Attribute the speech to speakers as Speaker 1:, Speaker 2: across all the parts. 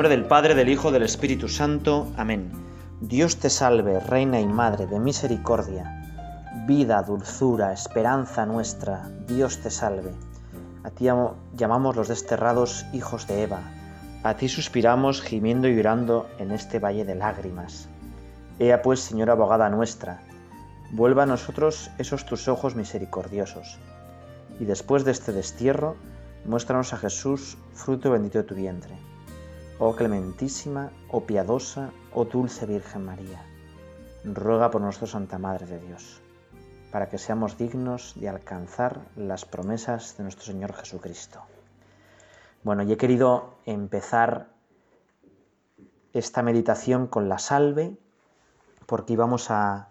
Speaker 1: nombre del Padre, del Hijo, del Espíritu Santo. Amén. Dios te salve, Reina y Madre de misericordia, vida, dulzura, esperanza nuestra, Dios te salve. A ti llamamos los desterrados hijos de Eva. A ti suspiramos gimiendo y llorando en este valle de lágrimas. Ea pues, Señora abogada nuestra, vuelva a nosotros esos tus ojos misericordiosos. Y después de este destierro, muéstranos a Jesús, fruto bendito de tu vientre. Oh clementísima, oh piadosa, oh dulce Virgen María, ruega por nosotros Santa Madre de Dios, para que seamos dignos de alcanzar las promesas de nuestro Señor Jesucristo. Bueno, y he querido empezar esta meditación con la salve, porque íbamos a,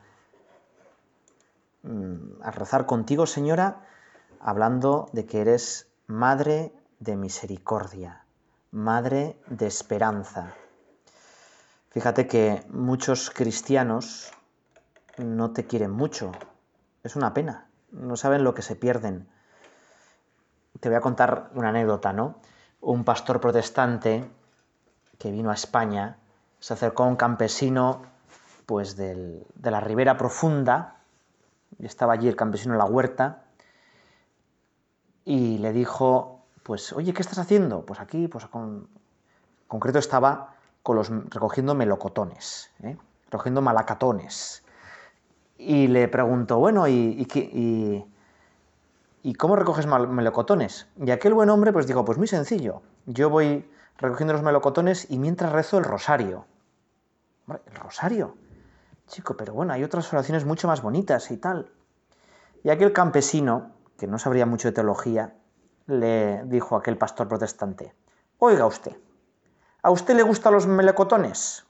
Speaker 1: mm, a rezar contigo, Señora, hablando de que eres Madre de Misericordia madre de esperanza. Fíjate que muchos cristianos no te quieren mucho. Es una pena. No saben lo que se pierden. Te voy a contar una anécdota, ¿no? Un pastor protestante que vino a España se acercó a un campesino pues de la ribera profunda, estaba allí el campesino en la huerta, y le dijo, pues, oye, ¿qué estás haciendo? Pues aquí, pues con concreto estaba con los, recogiendo melocotones, ¿eh? recogiendo malacatones. Y le pregunto, bueno, ¿y, y, y, cómo recoges melocotones? Y aquel buen hombre pues dijo, pues muy sencillo, yo voy recogiendo los melocotones y mientras rezo el rosario. ¿El rosario? Chico, pero bueno, hay otras oraciones mucho más bonitas y tal. Y aquel campesino, que no sabría mucho de teología, le dijo aquel pastor protestante, oiga usted, ¿a usted le gustan los melecotones?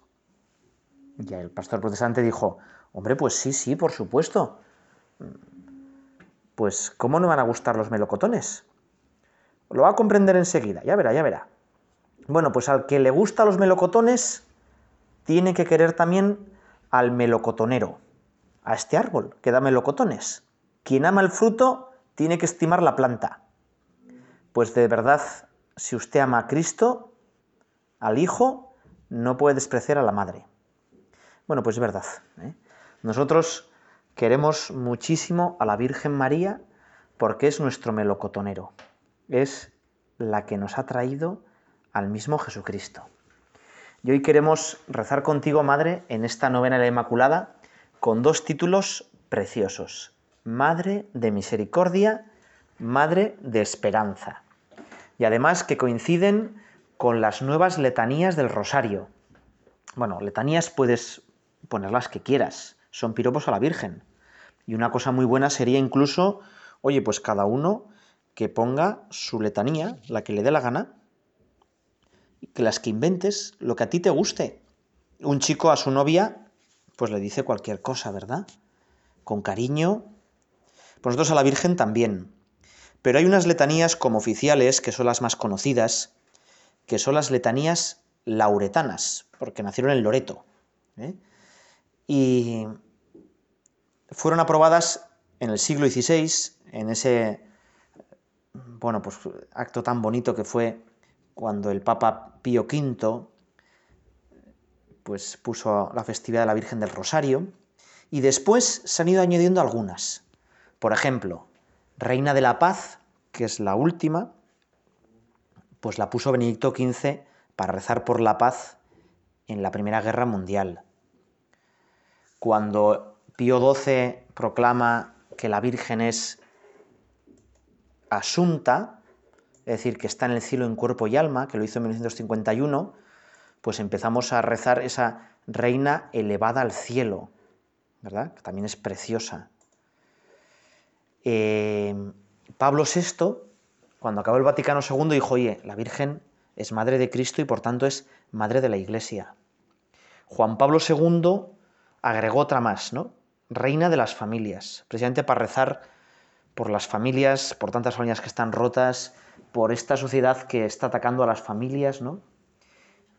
Speaker 1: Y el pastor protestante dijo, hombre, pues sí, sí, por supuesto. Pues, ¿cómo no van a gustar los melocotones? Lo va a comprender enseguida, ya verá, ya verá. Bueno, pues al que le gustan los melocotones, tiene que querer también al melocotonero, a este árbol que da melocotones. Quien ama el fruto, tiene que estimar la planta. Pues de verdad, si usted ama a Cristo, al Hijo, no puede despreciar a la Madre. Bueno, pues es verdad. ¿eh? Nosotros queremos muchísimo a la Virgen María porque es nuestro melocotonero. Es la que nos ha traído al mismo Jesucristo. Y hoy queremos rezar contigo, Madre, en esta novena de la Inmaculada, con dos títulos preciosos. Madre de Misericordia Madre de Esperanza. Y además que coinciden con las nuevas letanías del Rosario. Bueno, letanías puedes poner las que quieras, son piropos a la Virgen. Y una cosa muy buena sería incluso, oye, pues cada uno que ponga su letanía, la que le dé la gana, que las que inventes, lo que a ti te guste. Un chico a su novia, pues le dice cualquier cosa, ¿verdad? Con cariño. Pues nosotros a la Virgen también. Pero hay unas letanías como oficiales, que son las más conocidas, que son las letanías lauretanas, porque nacieron en Loreto. ¿eh? Y fueron aprobadas en el siglo XVI, en ese bueno, pues, acto tan bonito que fue cuando el Papa Pío V pues, puso la festividad de la Virgen del Rosario, y después se han ido añadiendo algunas. Por ejemplo, Reina de la Paz, que es la última, pues la puso Benedicto XV para rezar por la paz en la Primera Guerra Mundial. Cuando Pío XII proclama que la Virgen es asunta, es decir, que está en el cielo en cuerpo y alma, que lo hizo en 1951, pues empezamos a rezar esa reina elevada al cielo, ¿verdad? Que también es preciosa. Eh, Pablo VI, cuando acabó el Vaticano II, dijo, oye, la Virgen es madre de Cristo y por tanto es madre de la Iglesia. Juan Pablo II agregó otra más, ¿no? Reina de las familias, precisamente para rezar por las familias, por tantas familias que están rotas, por esta sociedad que está atacando a las familias, ¿no?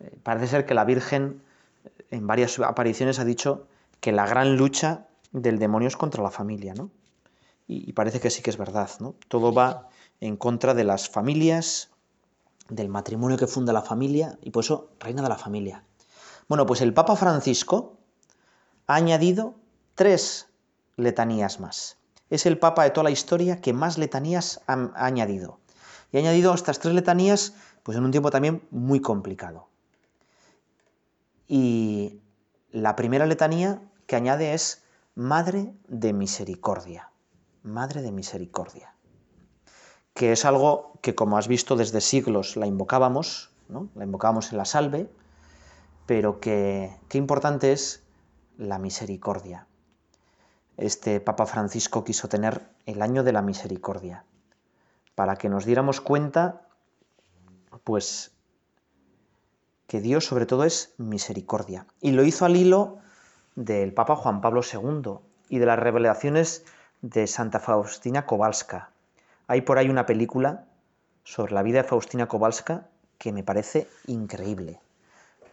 Speaker 1: Eh, parece ser que la Virgen en varias apariciones ha dicho que la gran lucha del demonio es contra la familia, ¿no? Y parece que sí que es verdad, ¿no? Todo va en contra de las familias, del matrimonio que funda la familia y por eso reina de la familia. Bueno, pues el Papa Francisco ha añadido tres letanías más. Es el Papa de toda la historia que más letanías ha, añadido. Y ha añadido estas tres letanías pues en un tiempo también muy complicado. Y la primera letanía que añade es Madre de Misericordia. Madre de Misericordia que es algo que, como has visto, desde siglos la invocábamos, ¿no? la invocábamos en la salve, pero que qué importante es la misericordia. Este Papa Francisco quiso tener el año de la misericordia, para que nos diéramos cuenta, pues, que Dios sobre todo es misericordia. Y lo hizo al hilo del Papa Juan Pablo II y de las revelaciones de Santa Faustina Kowalska, hay por ahí una película sobre la vida de Faustina Kowalska que me parece increíble.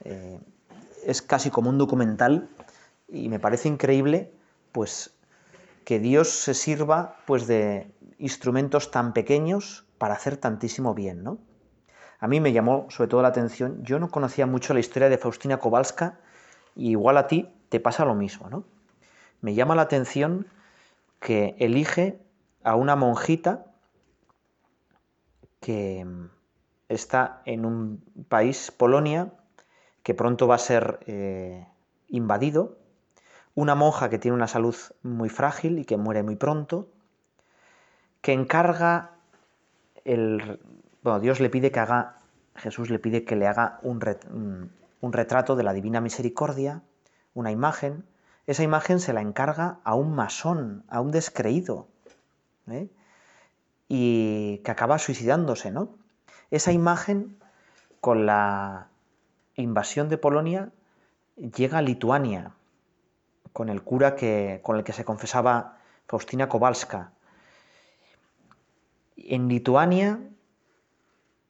Speaker 1: Eh, es casi como un documental y me parece increíble pues que Dios se sirva pues de instrumentos tan pequeños para hacer tantísimo bien, ¿no? A mí me llamó sobre todo la atención, yo no conocía mucho la historia de Faustina Kowalska y igual a ti te pasa lo mismo, ¿no? Me llama la atención que elige a una monjita que mm, está en un país, Polonia, que pronto va a ser eh, invadido, una monja que tiene una salud muy frágil y que muere muy pronto, que encarga el... Bueno, Dios le pide que haga, Jesús le pide que le haga un, retrato de la Divina Misericordia, una imagen. Esa imagen se la encarga a un masón, a un descreído. ¿eh? y que acaba suicidándose, ¿no? Esa imagen, con la invasión de Polonia, llega a Lituania, con el cura que, con el que se confesaba Faustina Kowalska. En Lituania,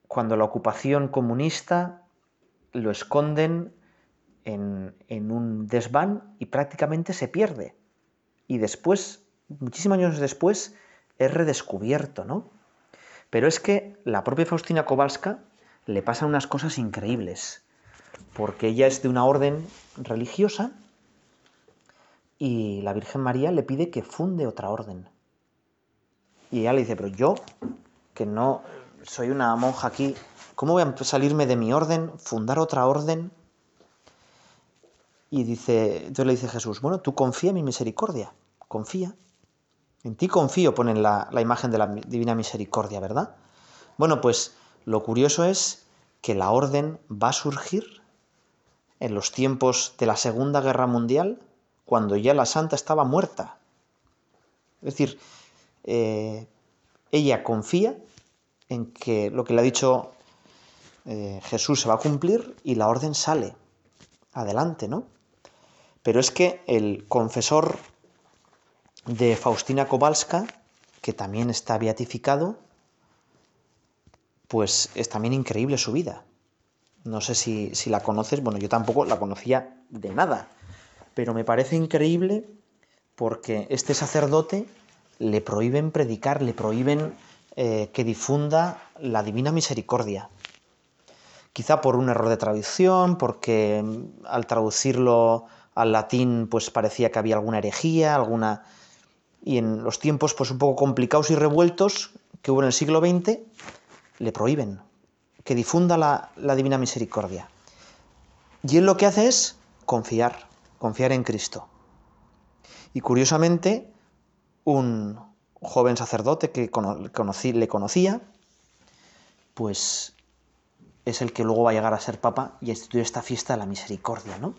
Speaker 1: cuando la ocupación comunista lo esconden en, un desván y prácticamente se pierde. Y después, muchísimos años después, es redescubierto, ¿no? Pero es que la propia Faustina Kowalska le pasan unas cosas increíbles, porque ella es de una orden religiosa y la Virgen María le pide que funde otra orden. Y ella le dice, pero yo, que no soy una monja aquí, ¿cómo voy a salirme de mi orden, fundar otra orden? Y dice, entonces le dice Jesús, bueno, tú confía en mi misericordia, confía. En ti confío, ponen la, imagen de la Divina Misericordia, ¿verdad? Bueno, pues lo curioso es que la orden va a surgir en los tiempos de la Segunda Guerra Mundial, cuando ya la santa estaba muerta. Es decir, eh, ella confía en que lo que le ha dicho eh, Jesús se va a cumplir y la orden sale adelante, ¿no? Pero es que el confesor de Faustina Kowalska, que también está beatificado, pues es también increíble su vida. No sé si, la conoces, bueno, yo tampoco la conocía de nada, pero me parece increíble porque este sacerdote le prohíben predicar, le prohíben eh, que difunda la divina misericordia. Quizá por un error de traducción, porque mm, al traducirlo al latín pues parecía que había alguna herejía, alguna y en los tiempos pues un poco complicados y revueltos que hubo en el siglo XX, le prohíben que difunda la, divina misericordia. Y él lo que hace es confiar, confiar en Cristo. Y curiosamente, un joven sacerdote que le conocía, pues es el que luego va a llegar a ser papa y a instituir esta fiesta de la misericordia, ¿no?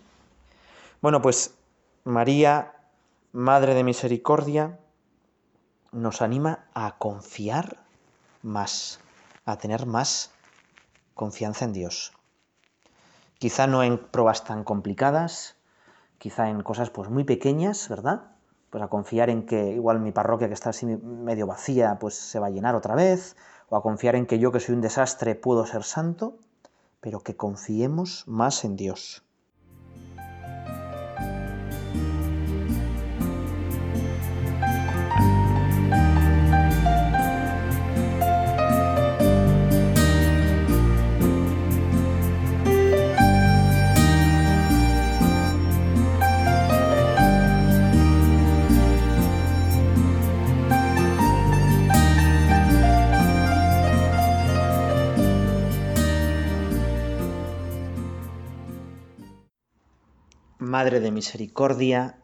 Speaker 1: Bueno, pues María Madre de Misericordia, nos anima a confiar más, a tener más confianza en Dios. Quizá no en pruebas tan complicadas, quizá en cosas pues muy pequeñas, ¿verdad? Pues a confiar en que igual mi parroquia que está así medio vacía pues se va a llenar otra vez, o a confiar en que yo que soy un desastre puedo ser santo, pero que confiemos más en Dios. Madre de misericordia,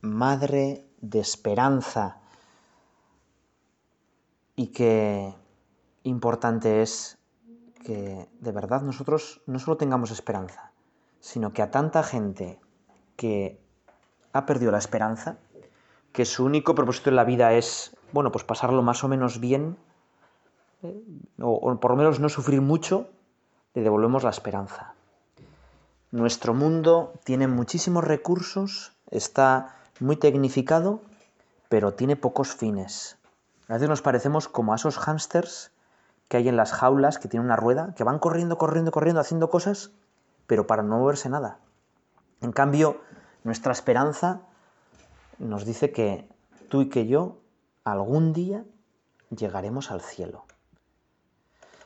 Speaker 1: Madre de esperanza. Y qué importante es que de verdad nosotros no solo tengamos esperanza, sino que a tanta gente que ha perdido la esperanza, que su único propósito en la vida es, bueno, pues pasarlo más o menos bien, eh, o, o por lo menos no sufrir mucho, le devolvemos la esperanza. Nuestro mundo tiene muchísimos recursos, está muy tecnificado, pero tiene pocos fines. A veces nos parecemos como a esos hámsters que hay en las jaulas, que tienen una rueda, que van corriendo, corriendo, corriendo, haciendo cosas, pero para no moverse nada. En cambio, nuestra esperanza nos dice que tú y que yo algún día llegaremos al cielo.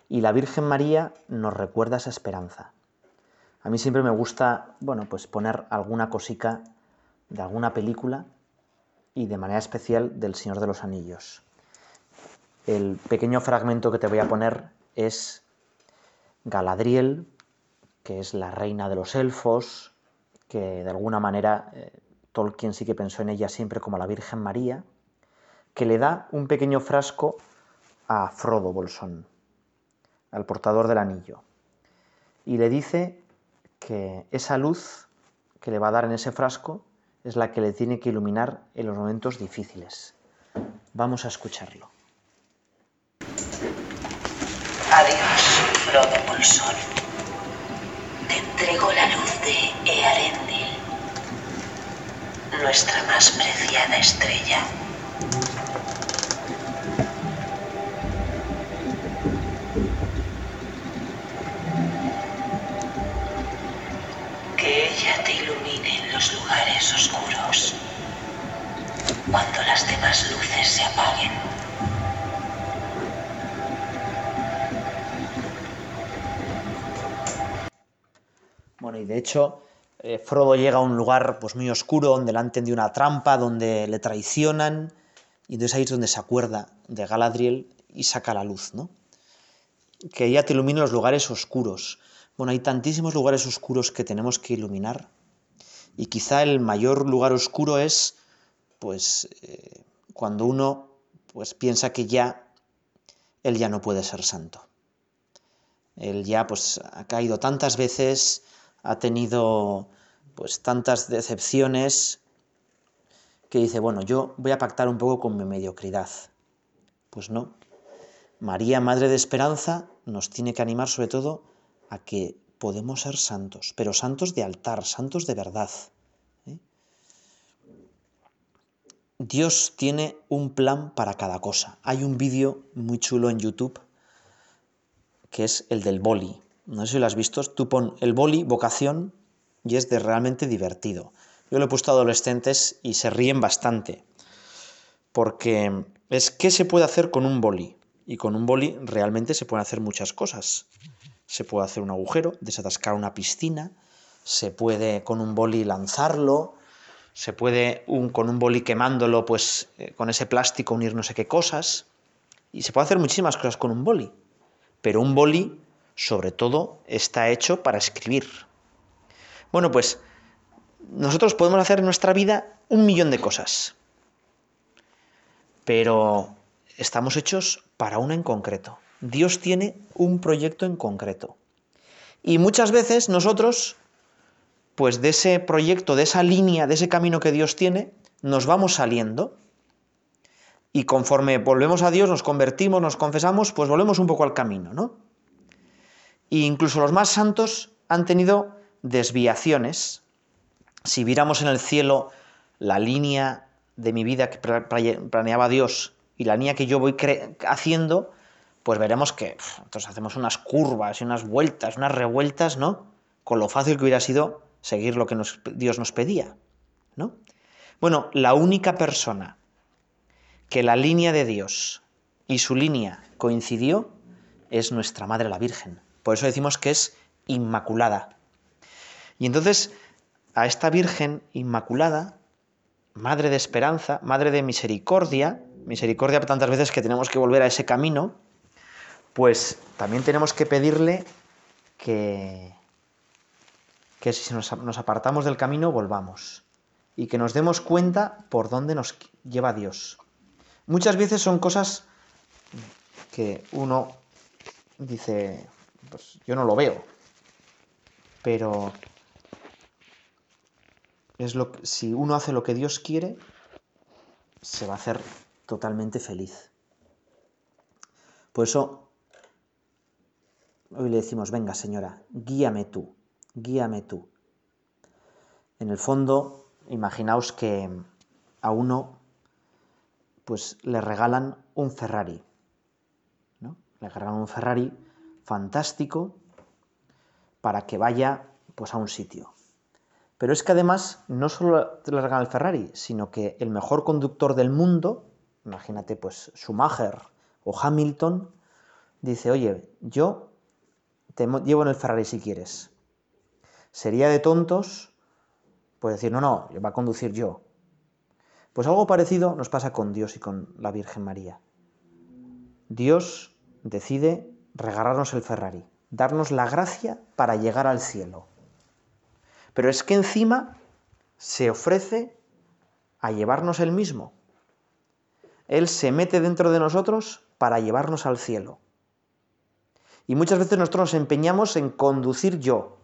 Speaker 1: Y la Virgen María nos recuerda esa esperanza. A mí siempre me gusta, bueno, pues poner alguna cosica de alguna película y de manera especial del Señor de los Anillos. El pequeño fragmento que te voy a poner es Galadriel, que es la reina de los elfos, que de alguna manera eh, Tolkien sí que pensó en ella siempre como la Virgen María, que le da un pequeño frasco a Frodo Bolsón, al portador del anillo, y le dice que esa luz que le va a dar en ese frasco es la que le tiene que iluminar en los momentos difíciles. Vamos a escucharlo.
Speaker 2: Adiós, Frodo Bolsón. Te entrego la luz de Earendil, nuestra más preciada estrella. Cuando las demás luces se apaguen.
Speaker 1: Bueno, y de hecho, eh, Frodo llega a un lugar pues, muy oscuro, donde le han tendido una trampa, donde le traicionan, y entonces ahí es donde se acuerda de Galadriel y saca la luz, ¿no? Que ella te ilumine los lugares oscuros. Bueno, hay tantísimos lugares oscuros que tenemos que iluminar, y quizá el mayor lugar oscuro es, pues, eh, cuando uno pues, piensa que ya él ya no puede ser santo. Él ya pues ha caído tantas veces, ha tenido pues tantas decepciones que dice, bueno, yo voy a pactar un poco con mi mediocridad. Pues no. María, Madre de Esperanza, nos tiene que animar sobre todo a que podemos ser santos, pero santos de altar, santos de verdad. ¿eh? Dios tiene un plan para cada cosa. Hay un vídeo muy chulo en YouTube que es el del boli. No sé si lo has visto. Tú pon el boli, vocación, y es de realmente divertido. Yo lo he puesto a adolescentes y se ríen bastante. Porque es qué se puede hacer con un boli. Y con un boli realmente se pueden hacer muchas cosas. Se puede hacer un agujero, desatascar una piscina, se puede con un boli lanzarlo, se puede un, con un boli quemándolo, pues eh, con ese plástico unir no sé qué cosas. Y se puede hacer muchísimas cosas con un boli. Pero un boli, sobre todo, está hecho para escribir. Bueno, pues nosotros podemos hacer en nuestra vida un millón de cosas. Pero estamos hechos para una en concreto. Dios tiene un proyecto en concreto. Y muchas veces nosotros, pues de ese proyecto, de esa línea, de ese camino que Dios tiene, nos vamos saliendo. Y conforme volvemos a Dios, nos convertimos, nos confesamos, pues volvemos un poco al camino, ¿no? E incluso los más santos han tenido desviaciones. Si viéramos en el cielo la línea de mi vida que planeaba Dios y la línea que yo voy haciendo, pues veremos que entonces hacemos unas curvas y unas vueltas, unas revueltas, ¿no? Con lo fácil que hubiera sido seguir lo que Dios nos pedía, ¿no? Bueno, la única persona que la línea de Dios y su línea coincidió es nuestra Madre la Virgen. Por eso decimos que es inmaculada. Y entonces a esta Virgen Inmaculada, Madre de Esperanza, Madre de Misericordia, misericordia tantas veces que tenemos que volver a ese camino, pues también tenemos que pedirle que, que si nos, apartamos del camino, volvamos. Y que nos demos cuenta por dónde nos lleva Dios. Muchas veces son cosas que uno dice, pues yo no lo veo, pero es lo que- si uno hace lo que Dios quiere, se va a hacer totalmente feliz. Por eso hoy le decimos, venga señora, guíame tú, guíame tú. En el fondo, imaginaos que a uno pues le regalan un Ferrari, ¿no? Le regalan un Ferrari fantástico para que vaya pues a un sitio. Pero es que además no solo le regalan el Ferrari, sino que el mejor conductor del mundo, imagínate pues Schumacher o Hamilton, dice, oye, yo te llevo en el Ferrari si quieres. Sería de tontos pues decir, no, no, va a conducir yo. Pues algo parecido nos pasa con Dios y con la Virgen María. Dios decide regalarnos el Ferrari, darnos la gracia para llegar al cielo. Pero es que encima se ofrece a llevarnos el mismo. Él se mete dentro de nosotros para llevarnos al cielo. Y muchas veces nosotros nos empeñamos en conducir yo,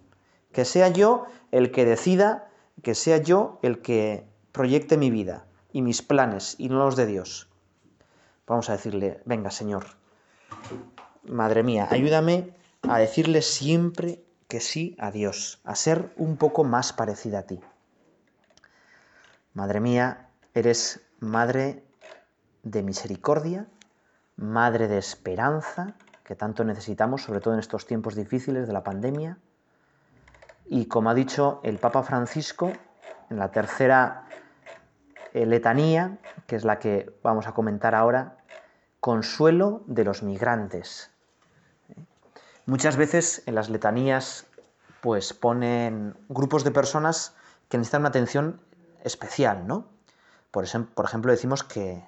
Speaker 1: que sea yo el que decida, que sea yo el que proyecte mi vida y mis planes y no los de Dios. Vamos a decirle, venga Señor, Madre mía, ayúdame a decirle siempre que sí a Dios, a ser un poco más parecida a ti. Madre mía, eres madre de misericordia, madre de esperanza, que tanto necesitamos, sobre todo en estos tiempos difíciles de la pandemia. Y como ha dicho el Papa Francisco, en la tercera eh, letanía, que es la que vamos a comentar ahora, consuelo de los migrantes. Muchas veces en las letanías pues ponen grupos de personas que necesitan una atención especial, ¿no? Por, ejem- por ejemplo, decimos que,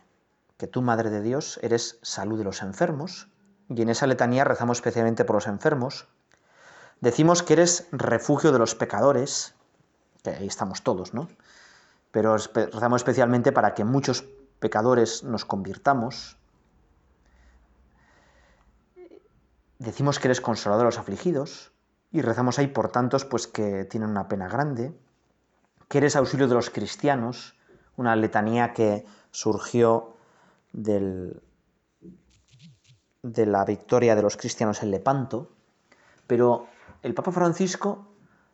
Speaker 1: que tú, Madre de Dios, eres salud de los enfermos, y en esa letanía rezamos especialmente por los enfermos. Decimos que eres refugio de los pecadores, que ahí estamos todos, ¿no? Pero rezamos especialmente para que muchos pecadores nos convirtamos. Decimos que eres consolador de los afligidos y rezamos ahí por tantos pues que tienen una pena grande, que eres auxilio de los cristianos, una letanía que surgió del, de la victoria de los cristianos en Lepanto, pero el Papa Francisco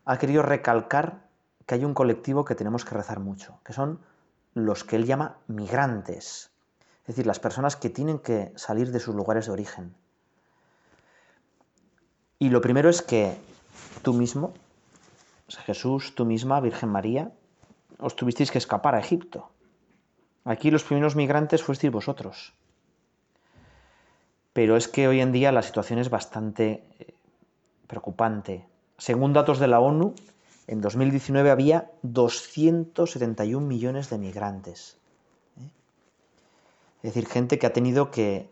Speaker 1: ha querido recalcar que hay un colectivo que tenemos que rezar mucho, que son los que él llama migrantes, es decir, las personas que tienen que salir de sus lugares de origen. Y lo primero es que tú mismo, Jesús, tú misma, Virgen María, os tuvisteis que escapar a Egipto. Aquí los primeros migrantes fuisteis vosotros. Pero es que hoy en día la situación es bastante eh, preocupante. Según datos de la ONU, en 2019 había 271 millones de migrantes. ¿eh? Es decir, gente que ha tenido que,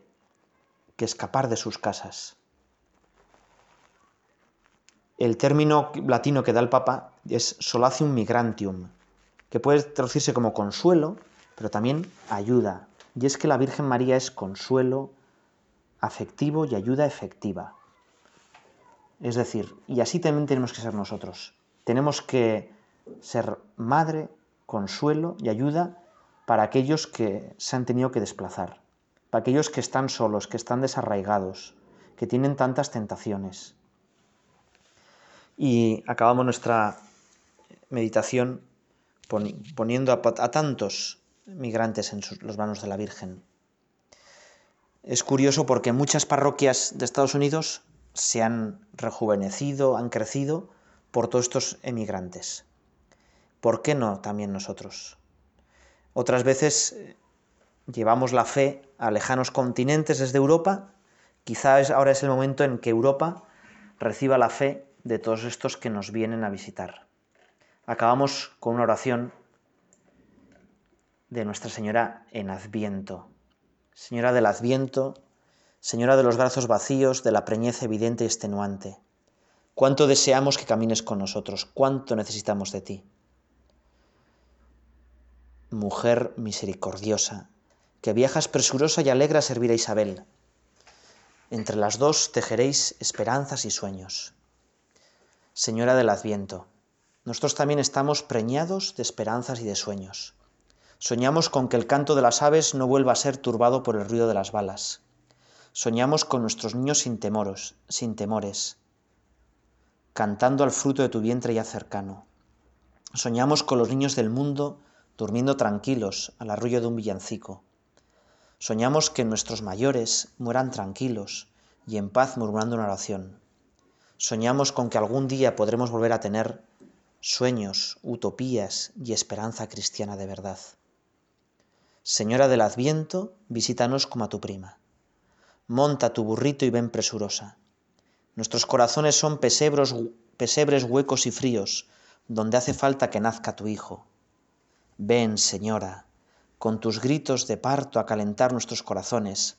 Speaker 1: que escapar de sus casas. El término latino que da el Papa es solacium migrantium, que puede traducirse como consuelo, pero también ayuda. Y es que la Virgen María es consuelo afectivo y ayuda efectiva. Es decir, y así también tenemos que ser nosotros. Tenemos que ser madre, consuelo y ayuda para aquellos que se han tenido que desplazar, para aquellos que están solos, que están desarraigados, que tienen tantas tentaciones. Y acabamos nuestra meditación poni- poniendo a, tantos migrantes en los manos de la Virgen. Es curioso porque muchas parroquias de Estados Unidos se han rejuvenecido, han crecido por todos estos emigrantes. ¿Por qué no también nosotros? Otras veces eh, llevamos la fe a lejanos continentes desde Europa. Quizás ahora es el momento en que Europa reciba la fe de todos estos que nos vienen a visitar. Acabamos con una oración de Nuestra Señora en Adviento. Señora del Adviento, Señora de los brazos vacíos, de la preñez evidente y extenuante. Cuánto deseamos que camines con nosotros, cuánto necesitamos de ti. Mujer misericordiosa, que viajas presurosa y alegra a servir a Isabel. Entre las dos tejeréis esperanzas y sueños. Señora del Adviento, nosotros también estamos preñados de esperanzas y de sueños. Soñamos con que el canto de las aves no vuelva a ser turbado por el ruido de las balas. Soñamos con nuestros niños sin temoros, sin temores, cantando al fruto de tu vientre ya cercano. Soñamos con los niños del mundo durmiendo tranquilos al arrullo de un villancico. Soñamos que nuestros mayores mueran tranquilos y en paz murmurando una oración. Soñamos con que algún día podremos volver a tener sueños, utopías y esperanza cristiana de verdad. Señora del Adviento, visítanos como a tu prima. Monta tu burrito y ven presurosa. Nuestros corazones son pesebres huecos y fríos, donde hace falta que nazca tu Hijo. Ven, Señora, con tus gritos de parto a calentar nuestros corazones,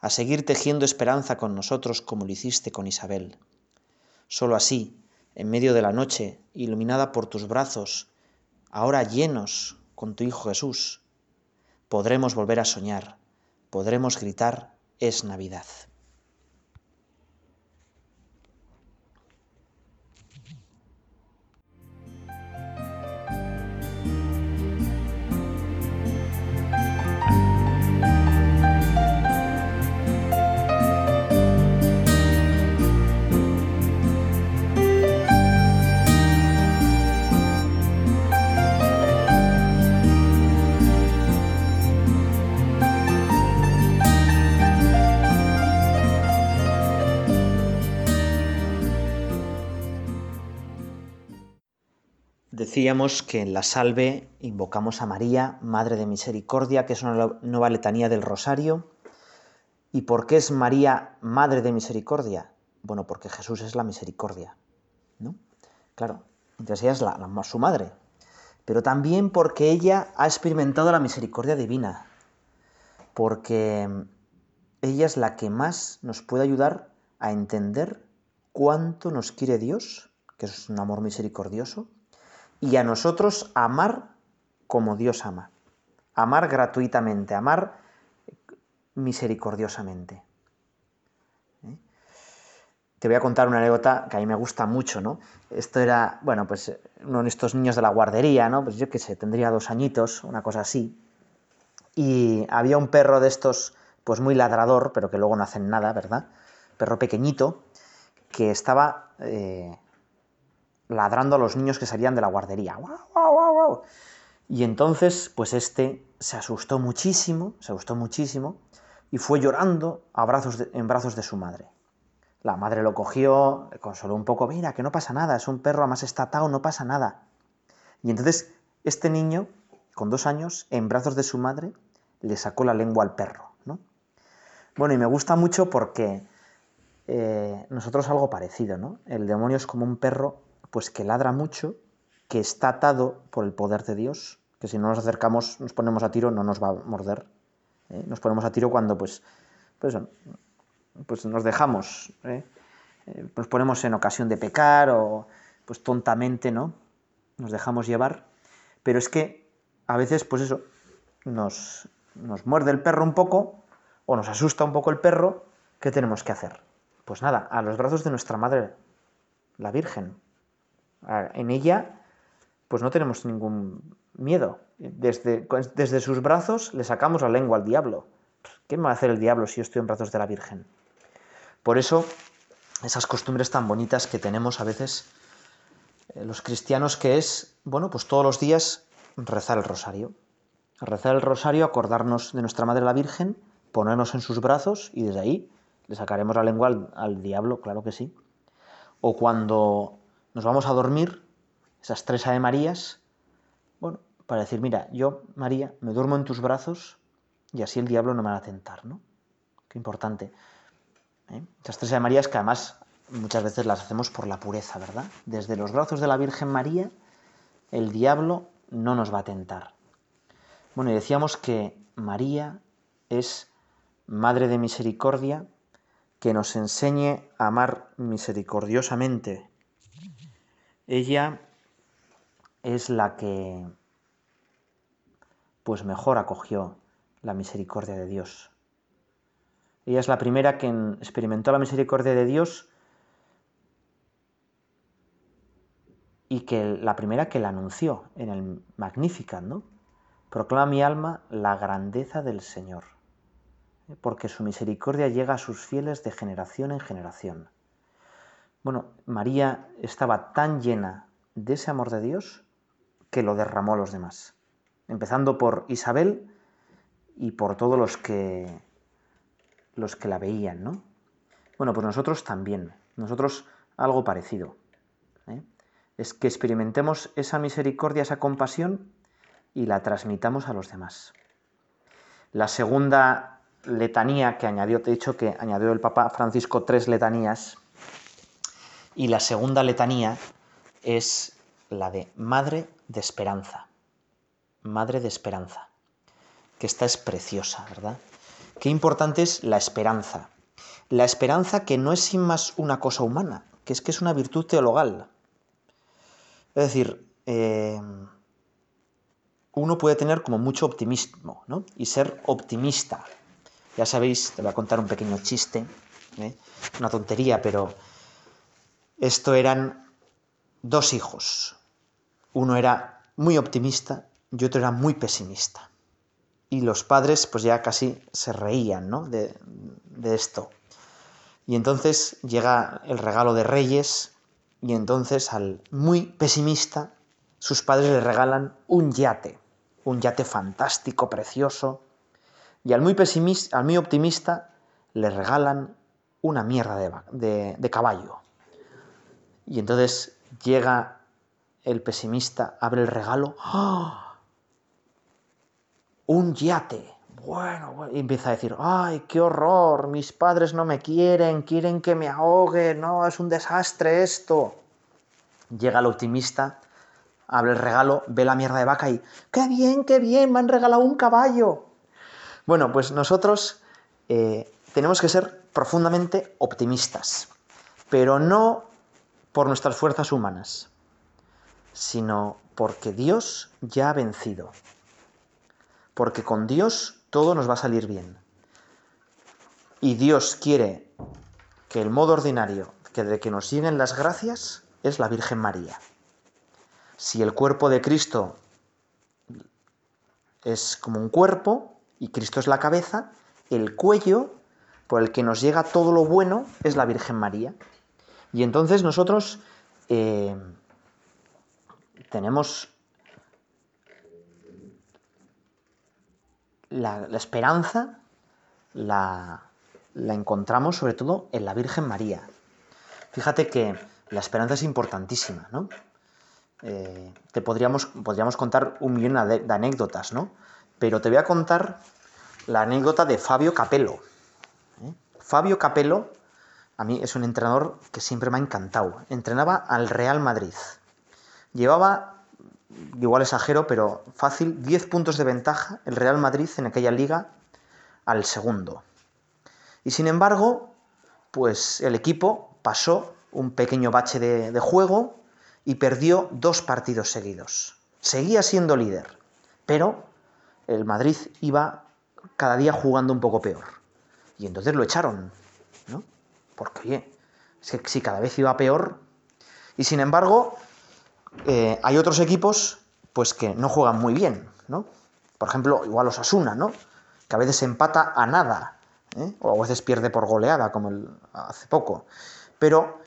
Speaker 1: a seguir tejiendo esperanza con nosotros como lo hiciste con Isabel. Solo así, en medio de la noche, iluminada por tus brazos, ahora llenos con tu Hijo Jesús, podremos volver a soñar, podremos gritar, es Navidad. Decíamos que en la salve invocamos a María, Madre de Misericordia, que es una nueva letanía del Rosario. ¿Y por qué es María, Madre de Misericordia? Bueno, porque Jesús es la misericordia. ¿no? Claro, entonces ella es la, su madre. Pero también porque ella ha experimentado la misericordia divina. Porque ella es la que más nos puede ayudar a entender cuánto nos quiere Dios, que es un amor misericordioso, y a nosotros amar como Dios ama. Amar gratuitamente, amar misericordiosamente. ¿Eh? Te voy a contar una anécdota que a mí me gusta mucho, ¿no? Esto era, bueno, pues uno de estos niños de la guardería, ¿no? Pues yo qué sé, tendría dos añitos, una cosa así. Y había un perro de estos, pues muy ladrador, pero que luego no hacen nada, ¿verdad? Perro pequeñito, que estaba eh, ladrando a los niños que salían de la guardería. Y entonces, pues este se asustó muchísimo, se asustó muchísimo, y fue llorando en brazos de su madre. La madre lo cogió, le consoló un poco, mira, que no pasa nada, es un perro además estatado, no pasa nada. Y entonces este niño, con dos años, en brazos de su madre, le sacó la lengua al perro. ¿no? Bueno, y me gusta mucho porque eh, nosotros algo parecido, ¿no? El demonio es como un perro pues que ladra mucho, que está atado por el poder de Dios, que si no nos acercamos, nos ponemos a tiro, no nos va a morder. ¿eh? Nos ponemos a tiro cuando pues, pues, pues nos dejamos, ¿eh? ¿eh? nos ponemos en ocasión de pecar o pues tontamente, ¿no? Nos dejamos llevar. Pero es que a veces, pues eso, nos, nos muerde el perro un poco o nos asusta un poco el perro, ¿qué tenemos que hacer? Pues nada, a los brazos de nuestra madre, la Virgen, en ella, pues no tenemos ningún miedo. Desde, desde sus brazos le sacamos la lengua al diablo. ¿Qué me va a hacer el diablo si yo estoy en brazos de la Virgen? Por eso, esas costumbres tan bonitas que tenemos a veces eh, los cristianos, que es, bueno, pues todos los días rezar el rosario. Rezar el rosario, acordarnos de nuestra Madre la Virgen, ponernos en sus brazos y desde ahí le sacaremos la lengua al, al diablo, claro que sí. O cuando nos vamos a dormir, esas tres Ave Marías, bueno, para decir, mira, yo, María, me duermo en tus brazos y así el diablo no me va a tentar, ¿no? Qué importante. ¿eh? Esas tres Ave Marías que además muchas veces las hacemos por la pureza, ¿verdad? Desde los brazos de la Virgen María, el diablo no nos va a tentar. Bueno, y decíamos que María es Madre de Misericordia, que nos enseñe a amar misericordiosamente ella es la que pues mejor acogió la misericordia de Dios. Ella es la primera que experimentó la misericordia de Dios y que la primera que la anunció en el Magnificat, ¿no? Proclama mi alma la grandeza del Señor, porque su misericordia llega a sus fieles de generación en generación. Bueno, María estaba tan llena de ese amor de Dios que lo derramó a los demás, empezando por Isabel y por todos los que los que la veían, ¿no? Bueno, pues nosotros también, nosotros algo parecido. ¿eh? Es que experimentemos esa misericordia, esa compasión y la transmitamos a los demás. La segunda letanía que añadió, te he dicho que añadió el Papa Francisco tres letanías, y la segunda letanía es la de Madre de Esperanza. Madre de Esperanza. Que esta es preciosa, ¿verdad? Qué importante es la esperanza. La esperanza que no es sin más una cosa humana, que es que es una virtud teologal. Es decir, eh, uno puede tener como mucho optimismo, ¿no? Y ser optimista. Ya sabéis, te voy a contar un pequeño chiste, ¿eh? una tontería, pero esto eran dos hijos. Uno era muy optimista y otro era muy pesimista y los padres pues ya casi se reían ¿no? de, esto. Y entonces llega el regalo de Reyes y entonces al muy pesimista sus padres le regalan un yate, un yate fantástico, precioso, y al muy, pesimista, al muy optimista le regalan una mierda de caballo. Y entonces llega el pesimista, abre el regalo, ¡oh! un yate. Bueno, y empieza a decir, ay, qué horror, mis padres no me quieren, quieren que me ahogue, no, es un desastre esto. Llega el optimista, abre el regalo, ve la mierda de vaca y, qué bien, qué bien, me han regalado un caballo. Bueno, pues nosotros eh, tenemos que ser profundamente optimistas, pero no por nuestras fuerzas humanas, sino porque Dios ya ha vencido porque con Dios todo nos va a salir bien. Y Dios quiere que el modo ordinario que de que nos lleguen las gracias es la Virgen María. Si el cuerpo de Cristo es como un cuerpo y Cristo es la cabeza, el cuello por el que nos llega todo lo bueno es la Virgen María. Y entonces nosotros eh, tenemos la, esperanza la, encontramos sobre todo en la Virgen María. Fíjate que la esperanza es importantísima, ¿no? Eh, te podríamos, podríamos contar un millón de, anécdotas, ¿no? Pero te voy a contar la anécdota de Fabio Capello. ¿eh? Fabio Capello, a mí es un entrenador que siempre me ha encantado. Entrenaba al Real Madrid. Llevaba igual exagero, pero fácil, 10 puntos de ventaja el Real Madrid en aquella liga al segundo. Y sin embargo, pues el equipo pasó un pequeño bache de, de juego y perdió dos partidos seguidos. Seguía siendo líder, pero el Madrid iba cada día jugando un poco peor. Y entonces lo echaron, ¿no? Porque, oye, es que si cada vez iba peor. Y sin embargo, eh, hay otros equipos pues que no juegan muy bien, ¿no? Por ejemplo, igual los Asuna, ¿no? Que a veces empata a nada, ¿eh? o a veces pierde por goleada, como hace poco. Pero,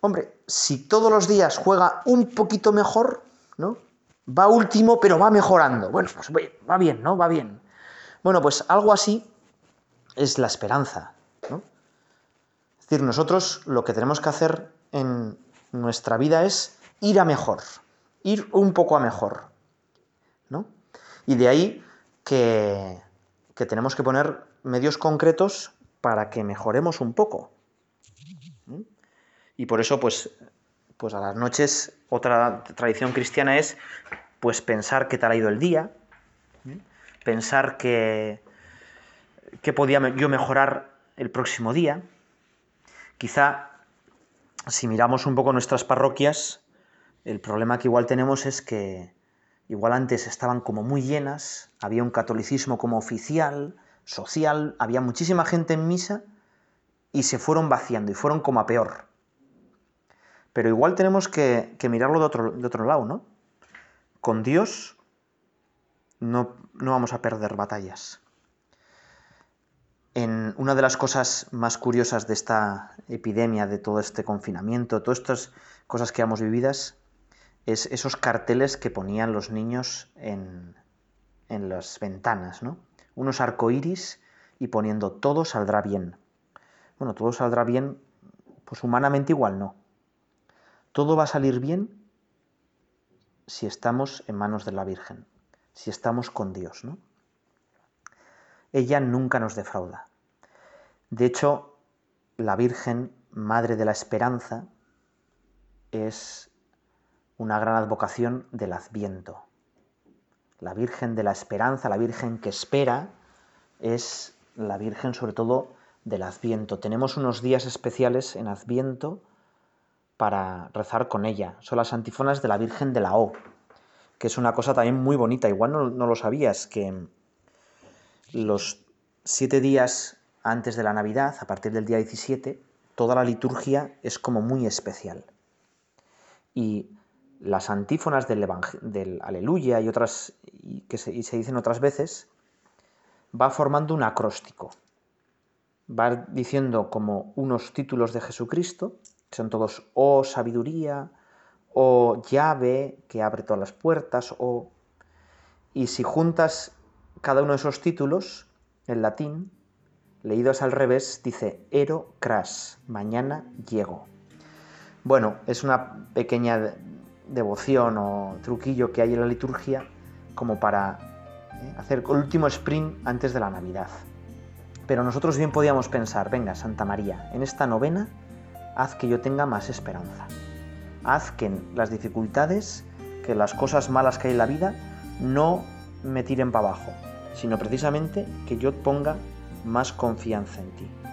Speaker 1: hombre, si todos los días juega un poquito mejor, ¿no? Va último, pero va mejorando. Bueno, pues va bien, ¿no? Va bien. Bueno, pues algo así es la esperanza. Es decir, nosotros lo que tenemos que hacer en nuestra vida es ir a mejor, ir un poco a mejor. ¿no? Y de ahí que, tenemos que poner medios concretos para que mejoremos un poco. Y por eso, pues, pues a las noches, otra tradición cristiana es pues pensar qué tal ha ido el día, pensar que, que podía yo mejorar el próximo día. Quizá, si miramos un poco nuestras parroquias, El problema que igual tenemos es que igual antes estaban como muy llenas, había un catolicismo como oficial, social, había muchísima gente en misa y se fueron vaciando y fueron como a peor. Pero igual tenemos que, mirarlo de otro, de otro lado, ¿no? Con Dios no, no vamos a perder batallas. Una de las cosas más curiosas de esta epidemia, de todo este confinamiento, todas estas cosas que hemos vividas, es esos carteles que ponían los niños en, en las ventanas, ¿no? Unos arcoíris y poniendo todo saldrá bien. Bueno, todo saldrá bien, pues humanamente igual no. Todo va a salir bien si estamos en manos de la Virgen, si estamos con Dios, ¿no? Ella nunca nos defrauda. De hecho, la Virgen, Madre de la Esperanza, es una gran advocación del Adviento. La Virgen de la Esperanza, la Virgen que espera, es la Virgen sobre todo del Adviento. Tenemos unos días especiales en Adviento para rezar con ella. Son las antífonas de la Virgen de la O, que es una cosa también muy bonita. Igual no, no lo sabías, que los siete días antes de la Navidad, a partir del día 17, toda la liturgia es como muy especial. Y las antífonas del, Aleluya y otras que se, y se dicen otras veces, va formando un acróstico va diciendo como unos títulos de Jesucristo, que son todos oh, sabiduría, o oh, llave que abre todas las puertas, o... Y si juntas cada uno de esos títulos en latín, leídos al revés, dice ero cras, mañana llego. Bueno, es una pequeña devoción o truquillo que hay en la liturgia como para eh, hacer el último sprint antes de la Navidad. Pero nosotros bien podíamos pensar, venga, Santa María, en esta novena, haz que yo tenga más esperanza. Haz que las dificultades, que las cosas malas que hay en la vida, no me tiren para abajo, sino precisamente que yo ponga más confianza en ti.